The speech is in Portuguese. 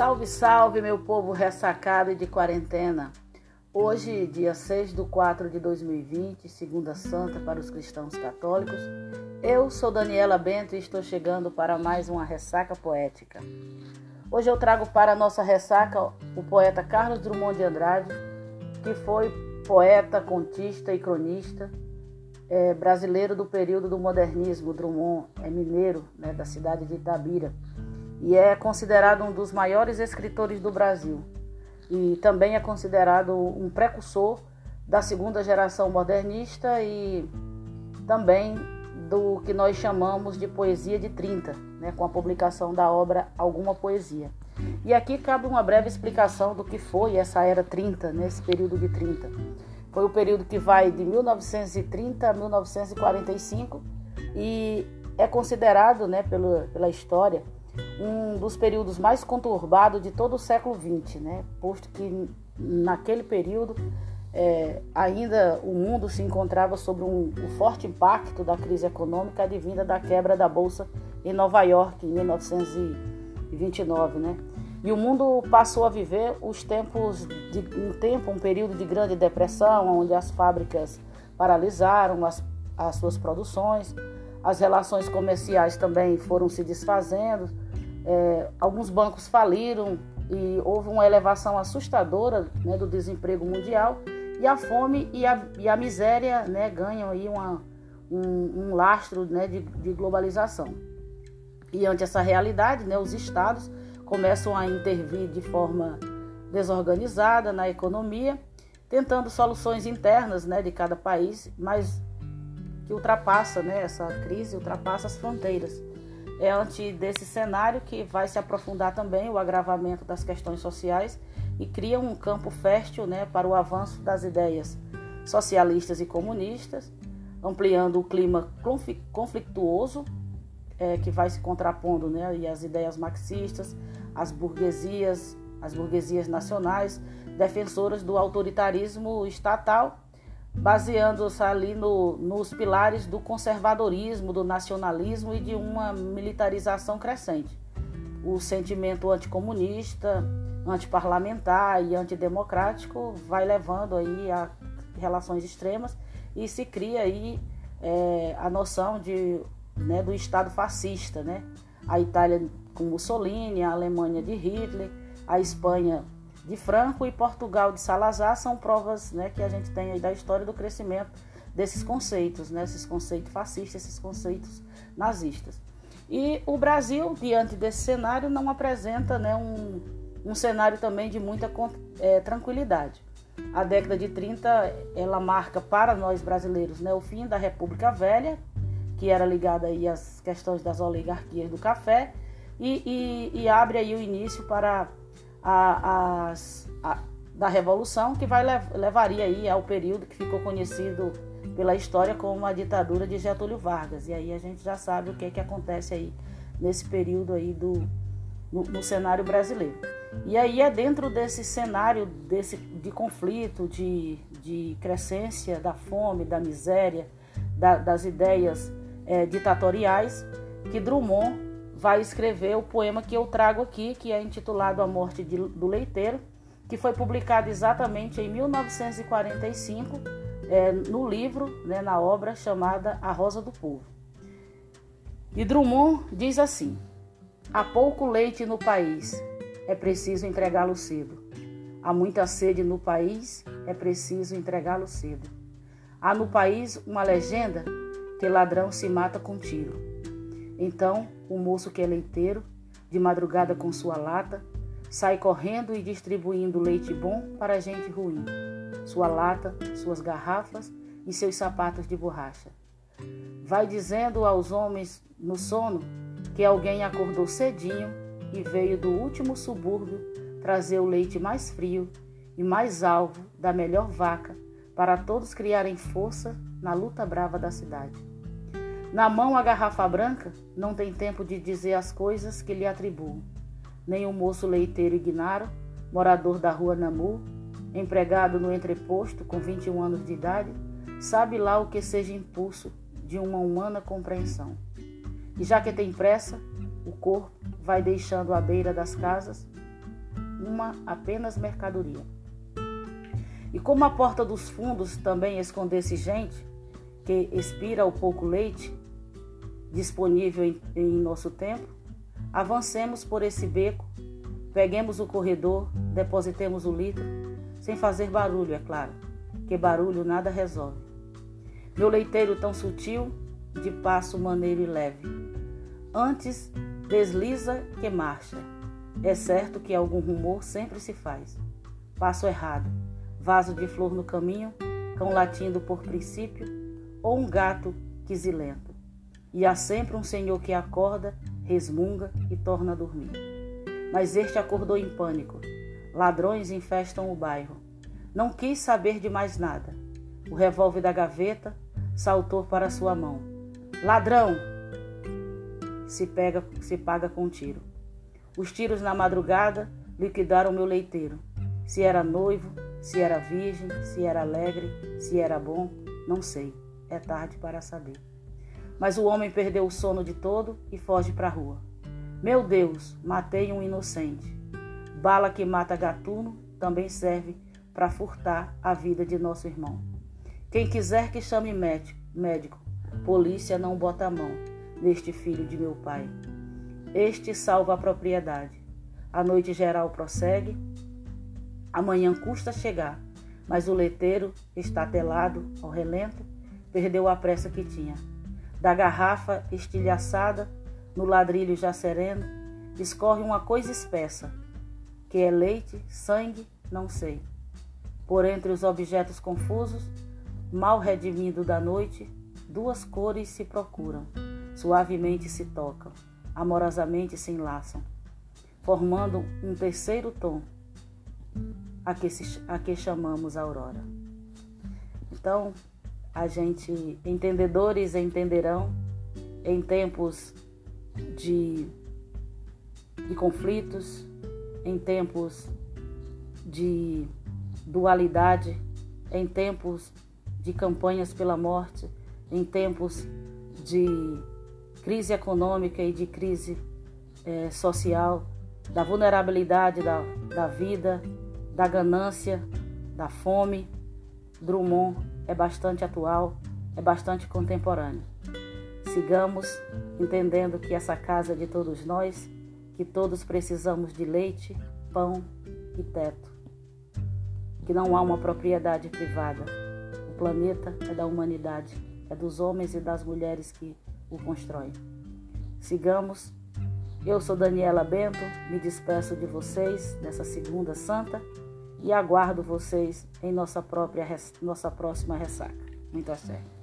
Salve, salve, meu povo ressacado e de quarentena. Hoje, dia 6 de 4 de 2020, segunda santa para os cristãos católicos, eu sou Daniela Bento e estou chegando para mais uma ressaca poética. Hoje eu trago para a nossa ressaca o poeta Carlos Drummond de Andrade, que foi poeta, contista e cronista é, brasileiro do período do modernismo. Drummond é mineiro né, da cidade de Itabira e é considerado um dos maiores escritores do Brasil. E também é considerado um precursor da segunda geração modernista e também do que nós chamamos de poesia de 30, né, com a publicação da obra Alguma Poesia. E aqui cabe uma breve explicação do que foi essa era 30, nesse período de 30. Foi o período que vai de 1930 a 1945 e é considerado né, pela, pela história um dos períodos mais conturbados de todo o século XX, né? posto que naquele período é, ainda o mundo se encontrava sob um, um, forte impacto da crise econômica advinda da quebra da Bolsa em Nova York em 1929. Né? E o mundo passou a viver os tempos de um tempo, um período de grande depressão, onde as fábricas paralisaram as, as suas produções, as relações comerciais também foram se desfazendo, é, alguns bancos faliram e houve uma elevação assustadora né, do desemprego mundial e a fome e a, e a miséria né, ganham aí uma, um, um lastro né, de, de, globalização. E ante essa realidade, né, os estados começam a intervir de forma desorganizada na economia, tentando soluções internas né, de cada país, mas que ultrapassa né, essa crise, ultrapassa as fronteiras. É ante desse cenário que vai se aprofundar também o agravamento das questões sociais e cria um campo fértil né, para o avanço das ideias socialistas e comunistas, ampliando o clima conflituoso é, que vai se contrapondo né, e as ideias marxistas, as burguesias, as burguesias nacionais, defensoras do autoritarismo estatal baseando-se ali no, nos pilares do conservadorismo, do nacionalismo e de uma militarização crescente. O sentimento anticomunista, antiparlamentar e antidemocrático vai levando aí a relações extremas e se cria aí é, a noção de, né, do Estado fascista, né? A Itália com Mussolini, a Alemanha de Hitler, a Espanha de Franco e Portugal de Salazar são provas né, que a gente tem aí da história do crescimento desses conceitos, né, esses conceitos fascistas, esses conceitos nazistas. E o Brasil, diante desse cenário, não apresenta né, um, um cenário também de muita é, tranquilidade. A década de 30 ela marca para nós brasileiros né, o fim da República Velha, que era ligada aí às questões das oligarquias do café, e, e, e abre aí o início para a, a, da Revolução, que vai levaria aí ao período que ficou conhecido pela história como a ditadura de Getúlio Vargas. E aí a gente já sabe o que, é que acontece aí nesse período aí do, no, no cenário brasileiro. E aí é dentro desse cenário desse, de conflito, de, de crescência da fome, da miséria, da, das ideias é, ditatoriais, que Drummond vai escrever o poema que eu trago aqui, que é intitulado A Morte de, do Leiteiro, que foi publicado exatamente em 1945 é, no livro, né, na obra chamada A Rosa do Povo. E Drummond diz assim: Há pouco leite no país, é preciso entregá-lo cedo. Há muita sede no país, é preciso entregá-lo cedo. Há no país uma legenda que ladrão se mata com tiro. Então, o moço que é leiteiro, de madrugada com sua lata, sai correndo e distribuindo leite bom para gente ruim, sua lata, suas garrafas e seus sapatos de borracha. Vai dizendo aos homens no sono que alguém acordou cedinho e veio do último subúrbio trazer o leite mais frio e mais alvo da melhor vaca para todos criarem força na luta brava da cidade. Na mão a garrafa branca, não tem tempo de dizer as coisas que lhe atribuo. Nem o moço leiteiro Ignaro, morador da rua Namu, empregado no entreposto com 21 anos de idade, sabe lá o que seja impulso de uma humana compreensão. E já que tem pressa, o corpo vai deixando à beira das casas, uma apenas mercadoria. E como a porta dos fundos também escondesse gente que expira o pouco leite disponível em, em nosso tempo, avancemos por esse beco, peguemos o corredor, depositemos o litro, sem fazer barulho, é claro, que barulho nada resolve. Meu leiteiro tão sutil, de passo maneiro e leve. Antes desliza que marcha. É certo que algum rumor sempre se faz. Passo errado, vaso de flor no caminho, cão latindo por princípio, ou um gato quisilento. E há sempre um senhor que acorda, resmunga e torna a dormir. Mas este acordou em pânico. Ladrões infestam o bairro. Não quis saber de mais nada. O revólver da gaveta saltou para sua mão. Ladrão! Se pega, se paga com um tiro. Os tiros na madrugada liquidaram meu leiteiro. Se era noivo, se era virgem, se era alegre, se era bom, não sei. É tarde para saber. Mas o homem perdeu o sono de todo e foge para a rua. Meu Deus, matei um inocente. Bala que mata gatuno também serve para furtar a vida de nosso irmão. Quem quiser que chame médico, polícia não bota a mão neste filho de meu pai. Este salva a propriedade. A noite geral prossegue Amanhã custa chegar, mas o leiteiro, está telado ao relento, perdeu a pressa que tinha. Da garrafa estilhaçada, no ladrilho já sereno, escorre uma coisa espessa, que é leite, sangue, não sei. Por entre os objetos confusos, mal redimindo da noite, duas cores se procuram, suavemente se tocam, amorosamente se enlaçam, formando um terceiro tom a que, se, a que chamamos aurora. Então, a gente, entendedores entenderão em tempos de, de conflitos, em tempos de dualidade, em tempos de campanhas pela morte, em tempos de crise econômica e de crise é, social, da vulnerabilidade da, da vida, da ganância, da fome. Drummond é bastante atual, é bastante contemporâneo. Sigamos entendendo que essa casa é de todos nós, que todos precisamos de leite, pão e teto. Que não há uma propriedade privada. O planeta é da humanidade, é dos homens e das mulheres que o constroem. Sigamos eu sou Daniela Bento, me despeço de vocês nessa segunda santa e aguardo vocês em nossa própria nossa próxima ressaca. Muito sério.